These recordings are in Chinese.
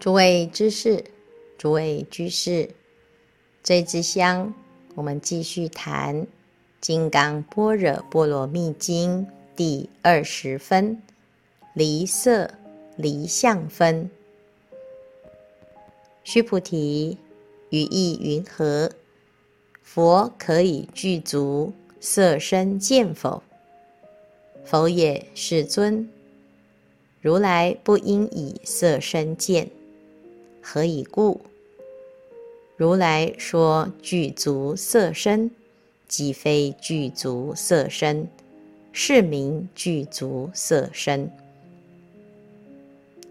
诸位知识，诸位居士，这支香，我们继续谈《金刚般若波罗蜜经》第二十分：离色离相分。须菩提，于意云何？佛可以具足色身见否？否也，世尊。如来不应以色身见。何以故？如来说具足色身，即非具足色身，是名具足色身。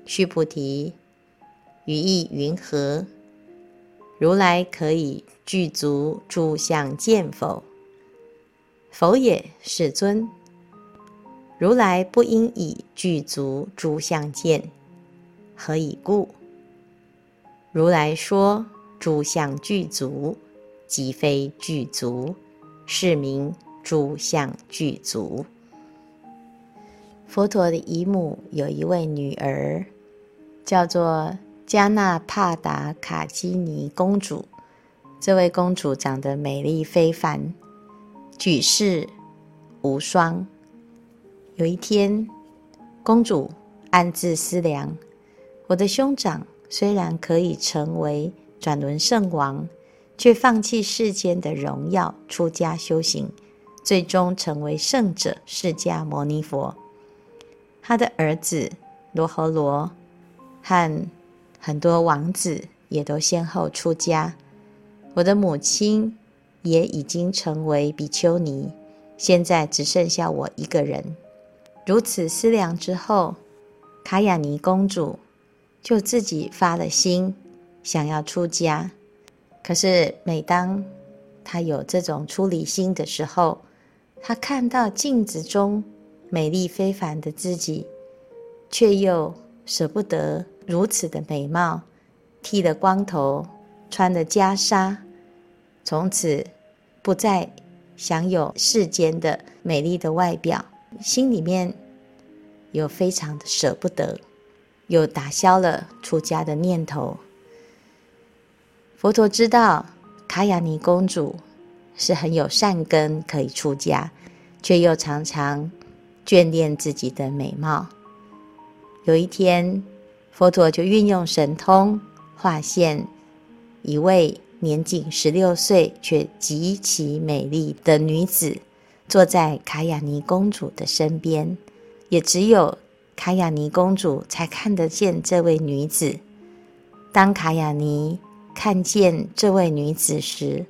须菩提，于意云何？如来可以具足诸相见否？否也，世尊。如来不应以具足诸相见。何以故？如来说诸相具足，即非具足，是名诸相具足。佛陀的姨母有一位女儿，叫做加纳帕达卡基尼公主。这位公主长得美丽非凡，举世无双。有一天，公主暗自思量：我的兄长。虽然可以成为转轮圣王，却放弃世间的荣耀，出家修行，最终成为圣者释迦牟尼佛。他的儿子罗睺罗和很多王子也都先后出家。我的母亲也已经成为比丘尼，现在只剩下我一个人。如此思量之后，卡雅尼公主。就自己发了心，想要出家。可是每当他有这种出离心的时候，他看到镜子中美丽非凡的自己，却又舍不得如此的美貌，剃了光头，穿了袈裟，从此不再享有世间的美丽的外表，心里面又非常的舍不得。又打消了出家的念头。佛陀知道卡雅尼公主是很有善根，可以出家，却又常常眷恋自己的美貌。有一天，佛陀就运用神通，化现一位年仅十六岁却极其美丽的女子，坐在卡雅尼公主的身边，也只有。卡雅尼公主才看得见这位女子。当卡雅尼看见这位女子时，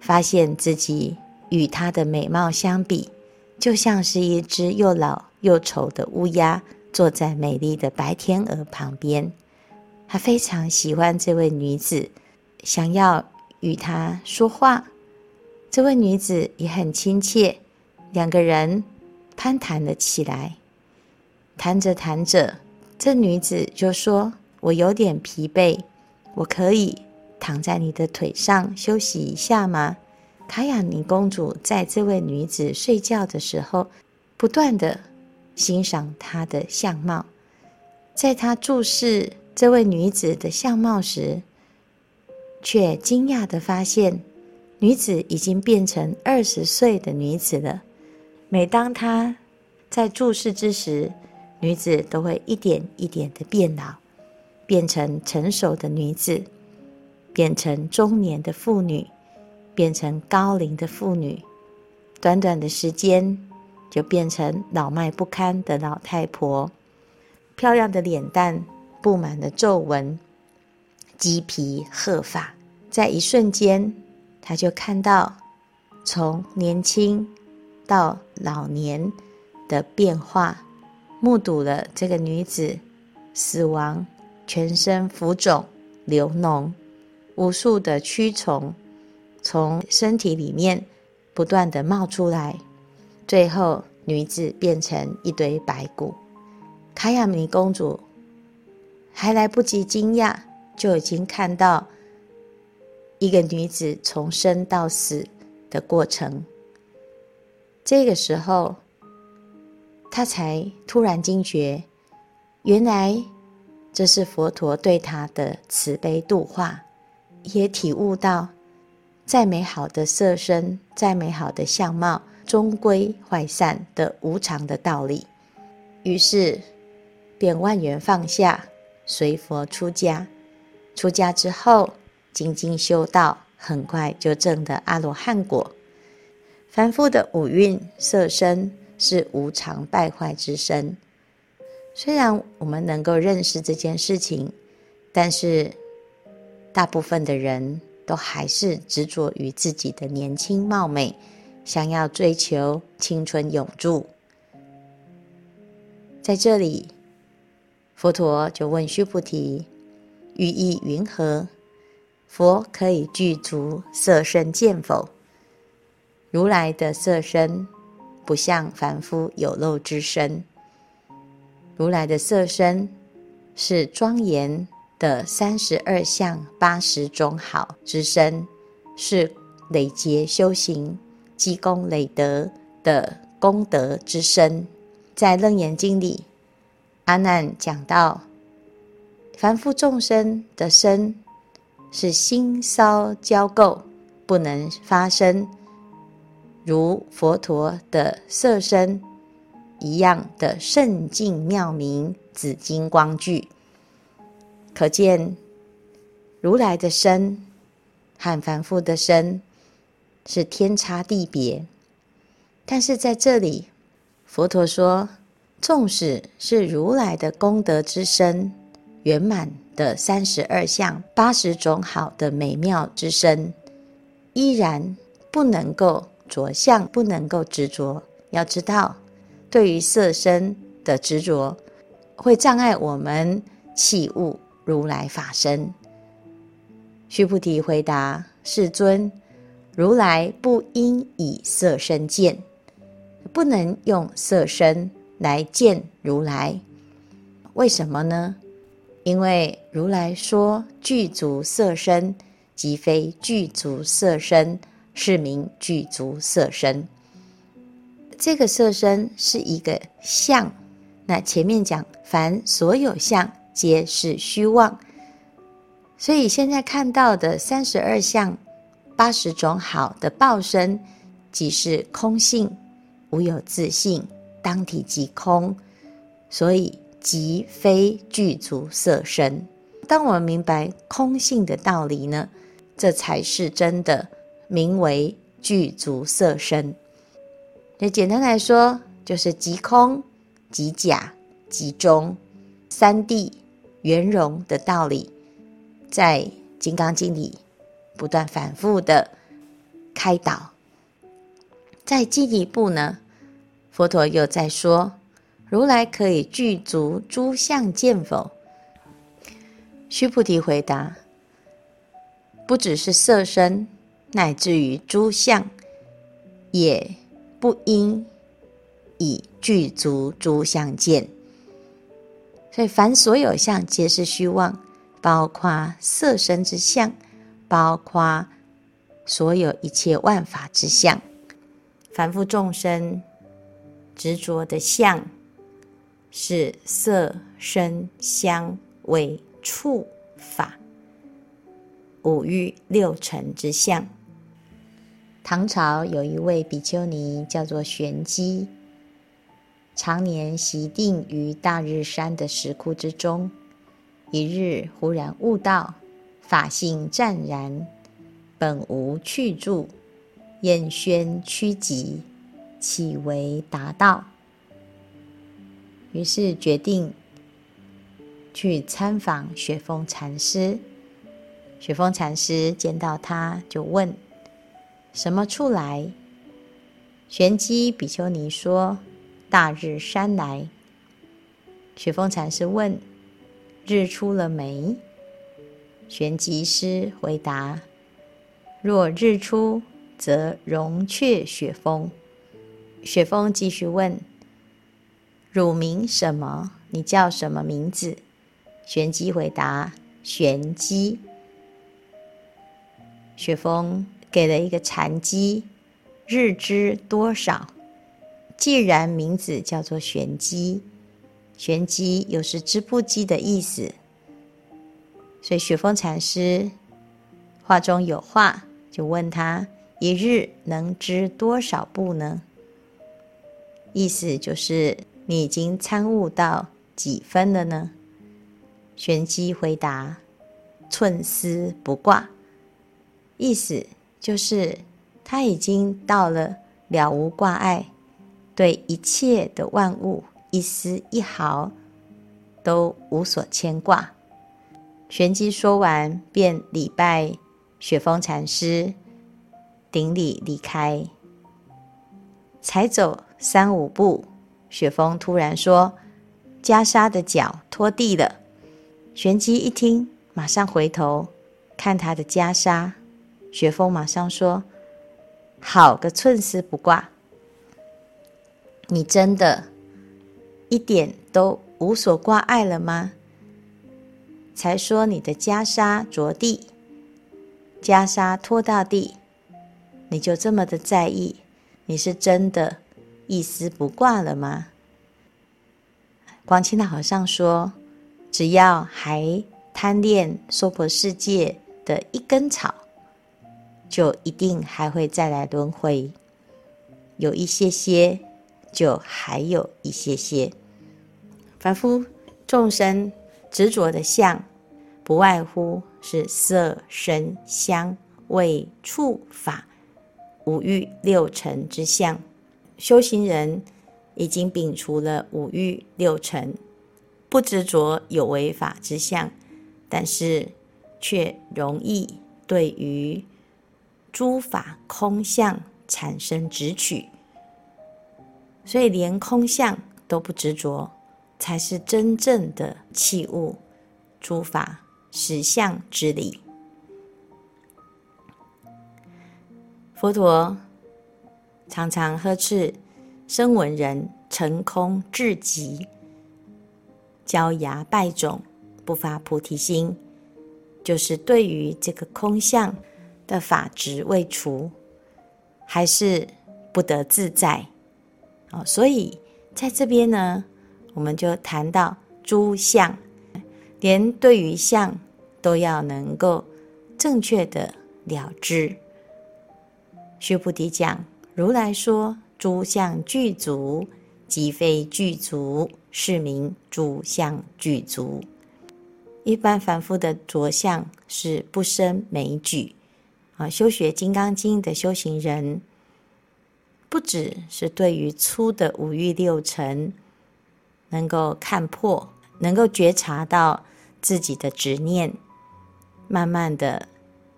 发现自己与她的美貌相比，就像是一只又老又丑的乌鸦坐在美丽的白天鹅旁边。她非常喜欢这位女子，想要与她说话。这位女子也很亲切，两个人攀谈了起来。谈着谈着，这女子就说：“我有点疲惫，我可以躺在你的腿上休息一下吗？”卡雅尼公主在这位女子睡觉的时候，不断地欣赏她的相貌。在她注视这位女子的相貌时，却惊讶地发现，女子已经变成二十岁的女子了。每当她在注视之时，女子都会一点一点的变老，变成成熟的女子，变成中年的妇女，变成高龄的妇女，短短的时间就变成老迈不堪的老太婆。漂亮的脸蛋布满了皱纹，鸡皮鹤发，在一瞬间，她就看到从年轻到老年的变化。目睹了这个女子死亡，全身浮肿流脓，无数的蛆虫从身体里面不断的冒出来，最后女子变成一堆白骨。卡雅米公主还来不及惊讶，就已经看到一个女子从生到死的过程。这个时候。他才突然惊觉，原来这是佛陀对他的慈悲度化，也体悟到再美好的色身、再美好的相貌，终归坏散的无常的道理。于是便万缘放下，随佛出家。出家之后，精进修道，很快就证得阿罗汉果。凡夫的五蕴色身是无常败坏之身。虽然我们能够认识这件事情，但是大部分的人都还是执着于自己的年轻貌美，想要追求青春永驻。在这里，佛陀就问须菩提：“寓意云何？佛可以具足色身见否？”如来的色身不像凡夫有漏之身。如来的色身是庄严的三十二相八十种好之身，是累劫修行积功累德的功德之身。在《楞严经》里，阿难讲到，凡夫众生的身是心烧焦垢，不能发生，如佛陀的色身。一样的圣净妙明紫金光具，可见如来的身和凡夫的身是天差地别。但是在这里，佛陀说，纵使是如来的功德之身，圆满的三十二相八十种好的美妙之身，依然不能够着相，不能够执着。要知道。对于色身的执着，会障碍我们起悟如来法身。须菩提回答：“世尊，如来不应以色身见，不能用色身来见如来。为什么呢？因为如来说具足色身，即非具足色身，是名具足色身。”这个色身是一个相，那前面讲凡所有相皆是虚妄，所以现在看到的三十二相、八十种好的报身，即是空性，无有自性，当体即空，所以即非具足色身。当我们明白空性的道理呢，这才是真的名为具足色身。那简单来说，就是即空、即假、即中，三谛圆融的道理，在《金刚经》里不断反复的开导。再进一步呢，佛陀又在说：如来可以具足诸相见否？须菩提回答：不只是色身，乃至于诸相也。不应以具足诸相见，所以凡所有相皆是虚妄，包括色身之相，包括所有一切万法之相。凡夫众生执着的相是色声香味触法五欲六尘之相。唐朝有一位比丘尼叫做玄机，常年习定于大日山的石窟之中。一日忽然悟道，法性湛然，本无去处，厌喧趋吉，岂为达道？于是决定去参访雪峰禅师。雪峰禅师见到他，就问。什么处来？玄机比丘尼说：“大日山来。”雪峰禅师问：“日出了没？”玄机师回答：“若日出，则融却雪峰。”雪峰继续问：“汝名什么？你叫什么名字？”玄机回答：“玄机。”雪峰。给了一个禅机，日知多少？既然名字叫做玄机，玄机又是织布机的意思，所以雪峰禅师话中有话，就问他：一日能织多少布呢？意思就是你已经参悟到几分了呢？玄机回答：寸丝不挂。意思就是他已经到了了无挂碍，对一切的万物一丝一毫都无所牵挂。玄机说完，便礼拜雪峰禅师，顶礼离开。才走三五步，雪峰突然说：“袈裟的脚拖地了。”玄机一听，马上回头看他的袈裟。雪峰马上说：“好个寸丝不挂！你真的一点都无所挂碍了吗？才说你的袈裟着地，袈裟拖到地，你就这么的在意？你是真的一丝不挂了吗？”广钦老和尚说：“只要还贪恋娑婆世界的一根草。”就一定还会再来轮回，有一些些，就还有一些些。凡夫众生执着的相，不外乎是色、声、香、味、触、法五欲六尘之相。修行人已经摒除了五欲六尘，不执着有为法之相，但是却容易对于诸法空相产生执取，所以连空相都不执着，才是真正的器物诸法实相之理。佛陀常常呵斥声闻人成空至极，焦牙败种，不发菩提心，就是对于这个空相。的法执未除，还是不得自在。哦，所以在这边呢，我们就谈到诸相，连对于相都要能够正确的了知。须菩提讲，如来说诸相具足，即非具足，是名诸相具足。一般凡夫的着相是不生枚举。啊，修学《金刚经》的修行人，不只是对于粗的五欲六尘能够看破，能够觉察到自己的执念，慢慢的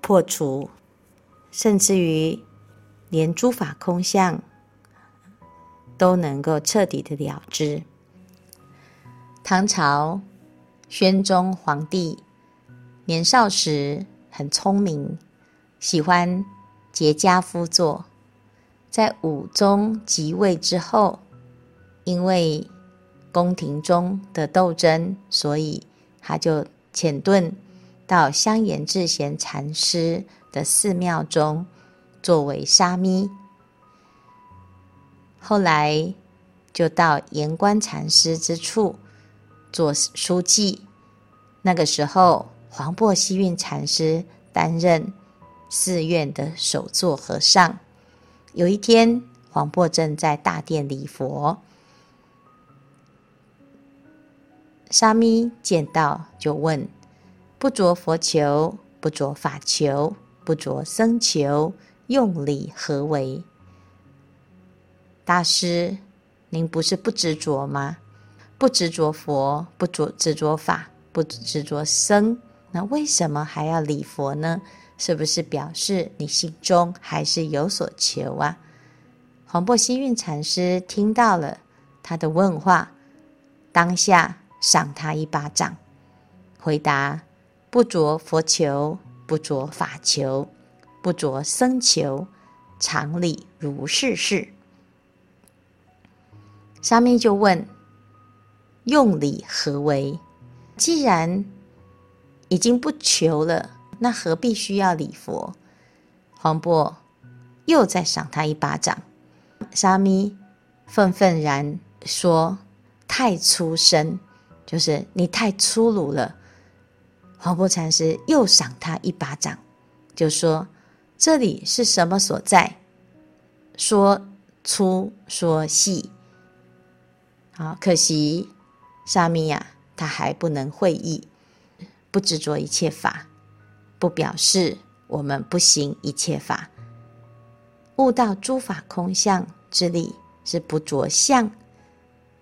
破除，甚至于连诸法空相都能够彻底的了知。唐朝宣宗皇帝年少时很聪明。喜欢结家夫坐，在武宗即位之后，因为宫廷中的斗争，所以他就潜遁到香严智贤禅师的寺庙中，作为沙弥。后来就到延官禅师之处做书记。那个时候，黄檗希运禅师担任。寺院的首座和尚，有一天，黄檗正在大殿礼佛，沙弥见到就问：“不着佛求，不着法求，不着僧求，用礼何为？”大师，您不是不执着吗？不执着佛，不着执着法，不执着僧，那为什么还要礼佛呢？是不是表示你心中还是有所求啊？黄檗希运禅师听到了他的问话，当下赏他一巴掌，回答：不着佛求，不着法求，不着僧求，常理如是事。沙弥就问：用理何为？既然已经不求了。那何必需要礼佛？黄檗又再赏他一巴掌。沙弥愤愤然说：“太粗生，就是你太粗鲁了。”黄檗禅师又赏他一巴掌，就说：“这里是什么所在？说粗说细。好，可惜沙弥呀，他还不能会意，不执着一切法，不表示我们不行一切法。悟到诸法空相之理是不着相，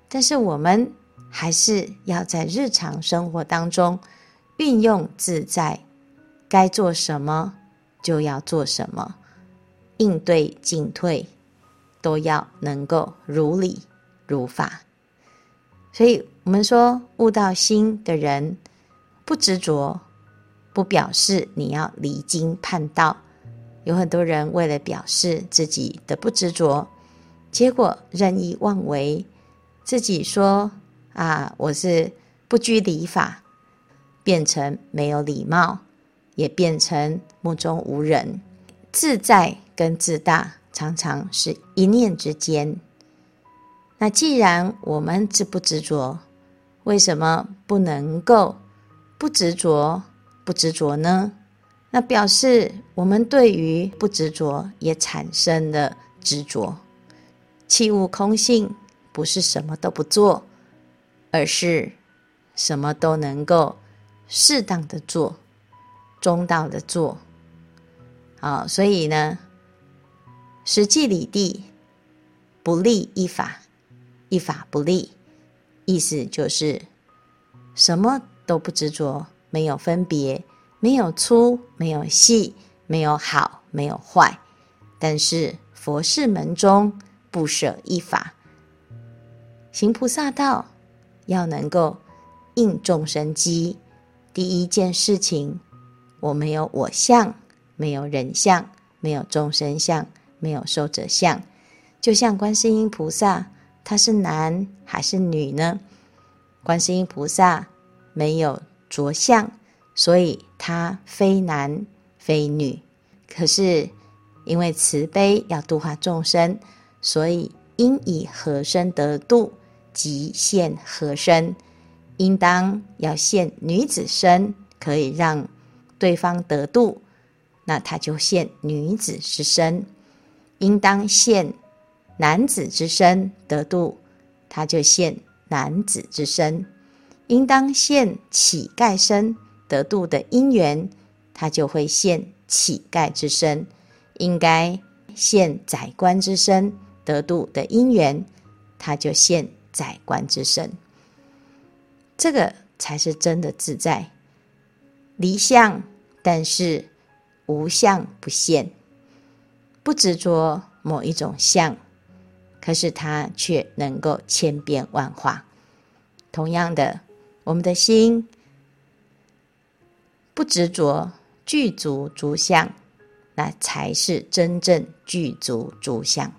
但是我们还是要在日常生活当中。”运用自在，该做什么就要做什么，应对进退都要能够如理如法。所以，我们说悟到心的人不执着，不表示你要离经叛道。有很多人为了表示自己的不执着，结果任意妄为，自己说啊，我是不拘礼法。变成没有礼貌，也变成目中无人。自在跟自大常常是一念之间。那既然我们执不执着，为什么不能够不执着不执着呢？那表示我们对于不执着也产生了执着。契悟空性不是什么都不做，而是什么都能够。适当的做，中道的做，啊，所以呢，实际理地不立一法，一法不立，意思就是什么都不执着，没有分别，没有粗，没有细，没有好，没有坏。但是佛事门中不舍一法，行菩萨道要能够应众生机。第一件事情，我没有我相，没有人相，没有众生相，没有寿者相。就像观世音菩萨，他是男还是女呢？观世音菩萨没有着相，所以他非男非女。可是因为慈悲要度化众生，所以应以何身得度，即现何身。应当要现女子身，可以让对方得度，那他就现女子之身；应当现男子之身得度，他就现男子之身；应当现乞丐身得度的因缘，他就会现乞丐之身；应该现宰官之身得度的因缘，他就现宰官之身。这个才是真的自在，离相，但是无相不现，不执着某一种相，可是它却能够千变万化。同样的，我们的心不执着具足诸相，那才是真正具足诸相。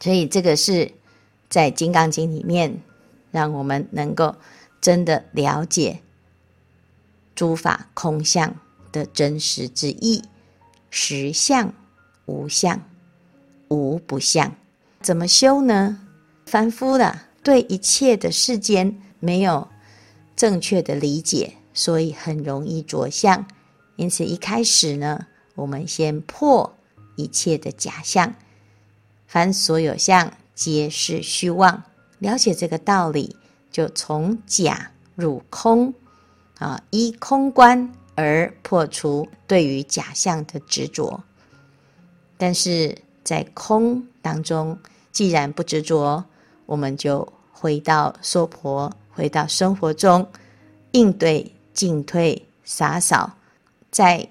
所以，这个是在《金刚经》里面。让我们能够真的了解诸法空相的真实之意，实相无相，无不相。怎么修呢？凡夫的对一切的世间没有正确的理解，所以很容易着相。因此一开始呢，我们先破一切的假象，凡所有相皆是虚妄。了解这个道理，就从假入空，啊，依空观而破除对于假象的执着。但是在空当中，既然不执着，我们就回到娑婆，回到生活中，应对进退洒扫，在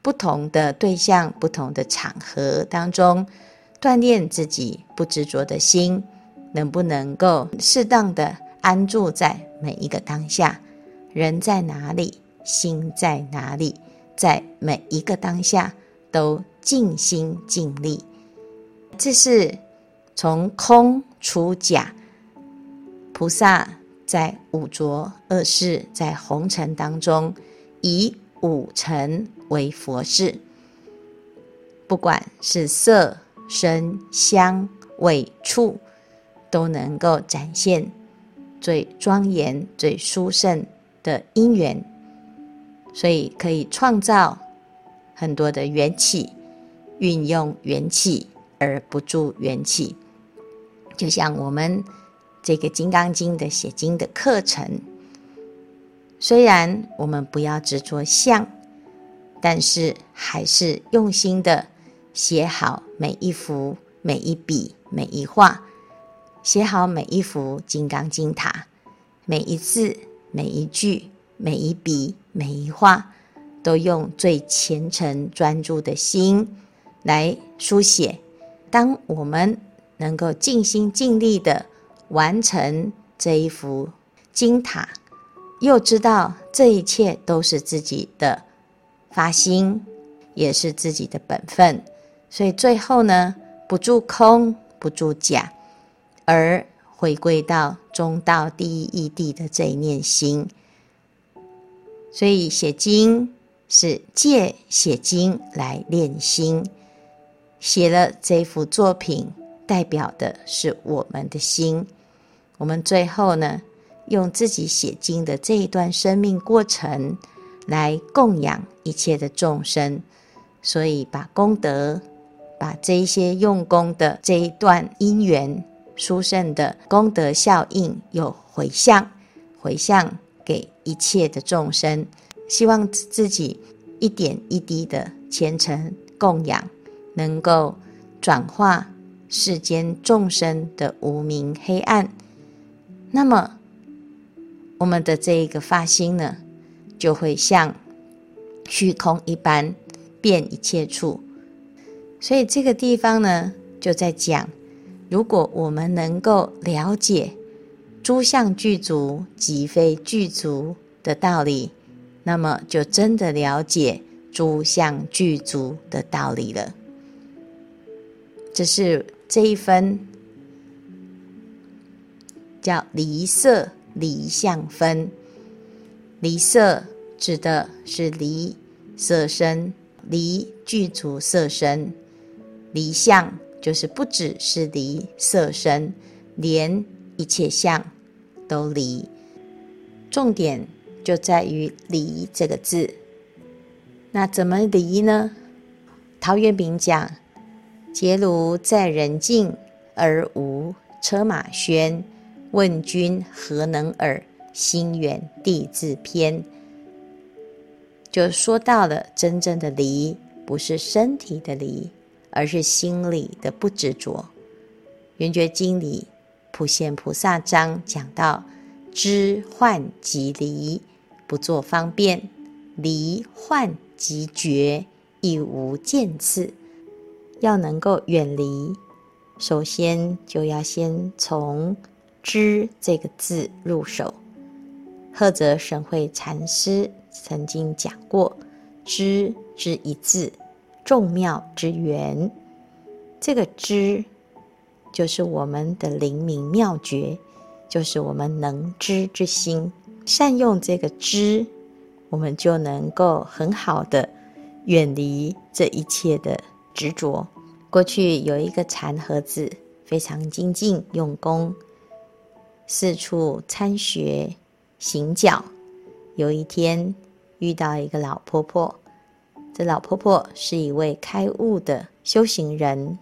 不同的对象、不同的场合当中，锻炼自己不执着的心。能不能够适当的安住在每一个当下？人在哪里，心在哪里，在每一个当下都尽心尽力。这是从空出假。菩萨在五浊恶世，在红尘当中，以五尘为佛事，不管是色、声、香、味、触。都能够展现最庄严、最殊胜的因缘，所以可以创造很多的元气，运用元气而不住元气。就像我们这个《金刚经》的写经的课程，虽然我们不要执着相，但是还是用心的写好每一幅、每一笔、每一画，写好每一幅《金刚经》塔，每一字、每一句、每一笔、每一画，都用最虔诚专注的心来书写。当我们能够尽心尽力的完成这一幅金塔，又知道这一切都是自己的发心，也是自己的本分，所以最后呢，不住空，不住假，而回归到中道第一义谛的这一念心。所以写经是借写经来练心，写了这幅作品。代表的是我们的心，我们最后呢，用自己写经的这一段生命过程来供养一切的众生，所以把功德，把这一些用功的这一段因缘殊胜的功德效应，有回向，回向给一切的众生，希望自己一点一滴的虔诚供养，能够转化。世间众生的无明黑暗，那么我们的这一个发心呢，就会像虚空一般，遍一切处。所以这个地方呢，就在讲，如果我们能够了解诸相具足即非具足的道理，那么就真的了解诸相具足的道理了。这是。这一分叫离色离相分，离色指的是离色身，离具足色身；离相就是不只是离色身，连一切相都离。重点就在于“离”这个字。那怎么离呢？陶渊明讲。结庐在人境，而无车马喧。问君何能尔？心远地自偏。就说到了真正的离，不是身体的离，而是心里的不执着。圆觉经里普贤菩萨章讲到：知患即离，不作方便；离患即觉，亦无见次。要能够远离，首先就要先从“知”这个字入手。菏泽省会禅师曾经讲过：“知之一字，众妙之源。”这个“知”就是我们的灵明妙觉，就是我们能知之心。善用这个“知”，我们就能够很好的远离这一切的。执着。过去有一个禅和子，非常精进用功，四处参学行脚。有一天遇到一个老婆婆，这老婆婆是一位开悟的修行人。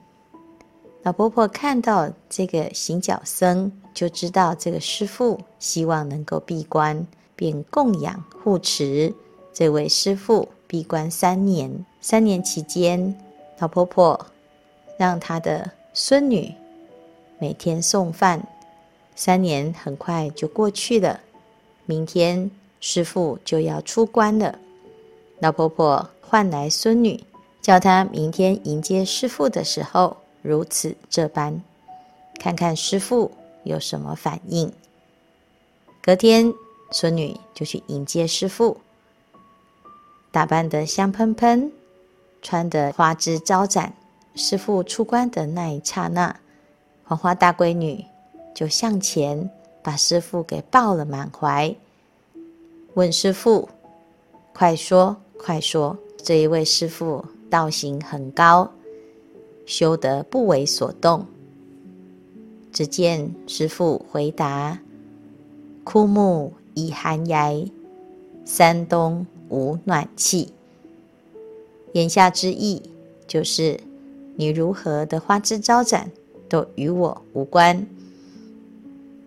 老婆婆看到这个行脚僧，就知道这个师父希望能够闭关，便供养护持这位师父闭关三年。三年期间，老婆婆让她的孙女每天送饭。三年很快就过去了，明天师父就要出关了。老婆婆唤来孙女，叫她明天迎接师父的时候如此这般，看看师父有什么反应。隔天，孙女就去迎接师父，打扮得香喷喷。穿得花枝招展，师父出关的那一刹那，黄花大闺女就向前把师傅给抱了满怀，问师傅：“快说，快说，这一位师傅道行很高，修得不为所动。”只见师傅回答：“枯木已寒崖，山东无暖气。言下之意就是，你如何的花枝招展，都与我无关。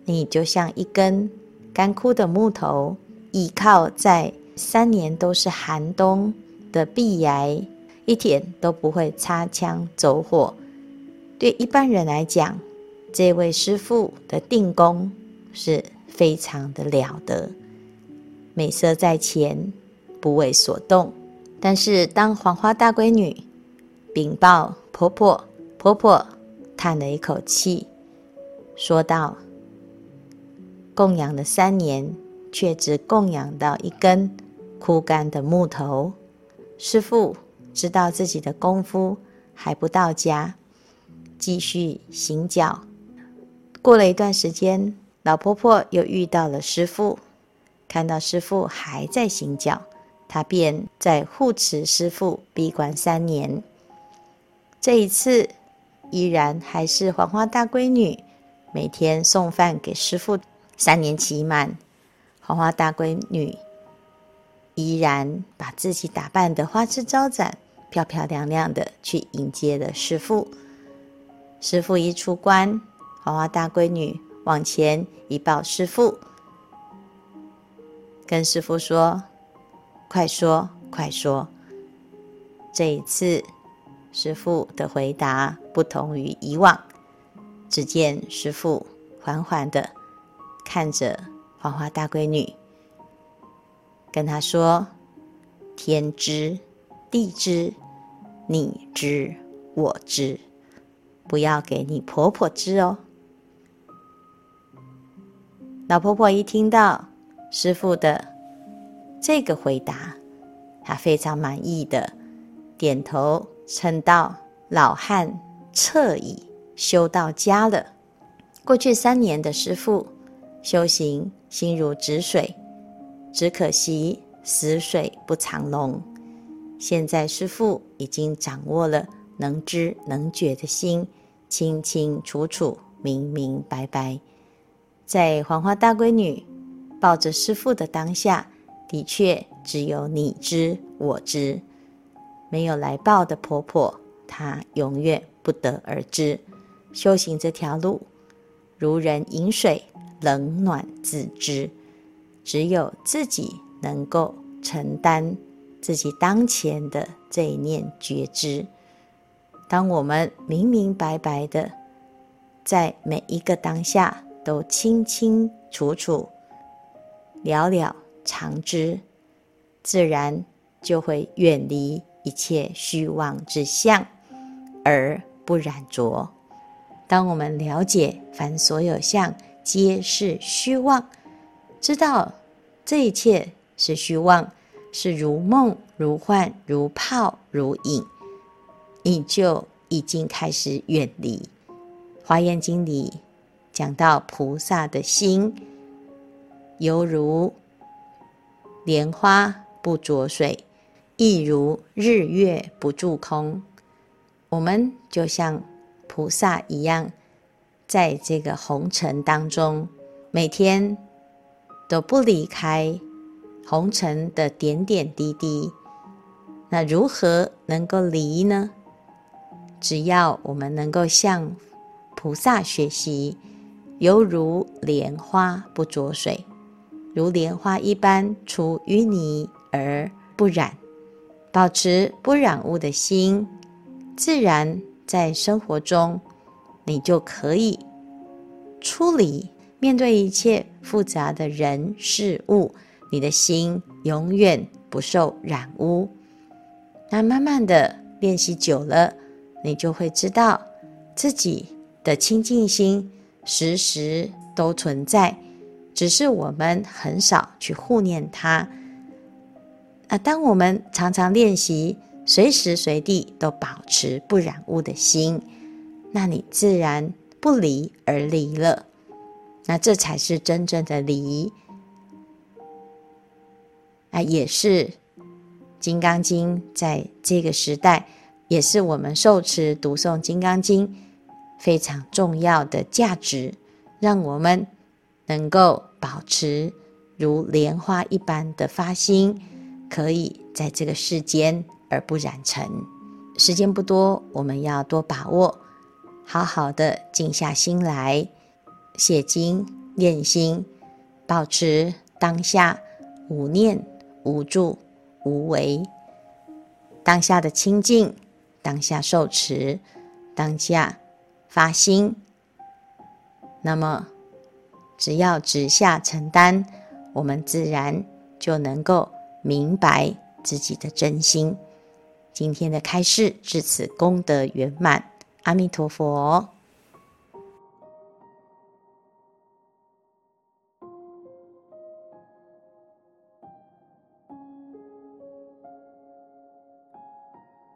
你就像一根干枯的木头，依靠在三年都是寒冬的壁崖，一点都不会擦枪走火。对一般人来讲，这位师父的定功是非常的了得，美色在前，不为所动。但是当黄花大闺女禀报婆婆，婆婆叹了一口气，说道：“供养了三年，却只供养到一根枯干的木头。师父知道自己的功夫还不到家，继续行脚。过了一段时间，老婆婆又遇到了师父，看到师父还在行脚，她便在护持师父闭关三年。这一次依然还是黄花大闺女每天送饭给师父。三年期满，黄花大闺女依然把自己打扮得花枝招展、漂漂亮亮的去迎接了师父。师父一出关，黄花大闺女往前一抱师父，跟师父说：“快说，快说。”这一次，师父的回答不同于以往。只见师父缓缓的看着黄花大闺女，跟她说：“天知，地知，你知，我知。”不要给你婆婆知哦。老婆婆一听到师父的这个回答，她非常满意的点头称道：“老汉彻矣，修到家了。”过去三年的师父修行心如止水，只可惜死水不藏龙。现在师父已经掌握了。能知能觉的心，清清楚楚、明明白白，在黄花大闺女抱着师父的当下，的确只有你知我知，没有来报的婆婆，她永远不得而知。修行这条路，如人饮水，冷暖自知，只有自己能够承担自己当前的这一念觉知。当我们明明白白的，在每一个当下都清清楚楚、了了常知，自然就会远离一切虚妄之相，而不染着。当我们了解凡所有相皆是虚妄，知道这一切是虚妄，是如梦如幻、如泡如影。你就已经开始远离。《华严经》里讲到，菩萨的心犹如莲花不着水，亦如日月不住空。我们就像菩萨一样，在这个红尘当中，每天都不离开红尘的点点滴滴。那如何能够离呢？只要我们能够向菩萨学习，犹如莲花不着水，如莲花一般出淤泥而不染，保持不染污的心，自然在生活中，你就可以处理，面对一切复杂的人事物，你的心永远不受染污。那慢慢的练习久了。你就会知道，自己的清净心时时都存在，只是我们很少去护念它。啊，当我们常常练习，随时随地都保持不染污的心，那你自然不离而离了。那这才是真正的离。啊，也是《金刚经》在这个时代。也是我们受持读诵《金刚经》非常重要的价值，让我们能够保持如莲花一般的发心，可以在这个世间而不染尘。时间不多，我们要多把握，好好的静下心来，写经念心，保持当下无念、无住、无为，当下的清净，当下受持，当下发心。那么，只要直下承担，我们自然就能够。明白自己的真心。今天的开示至此功德圆满，阿弥陀佛。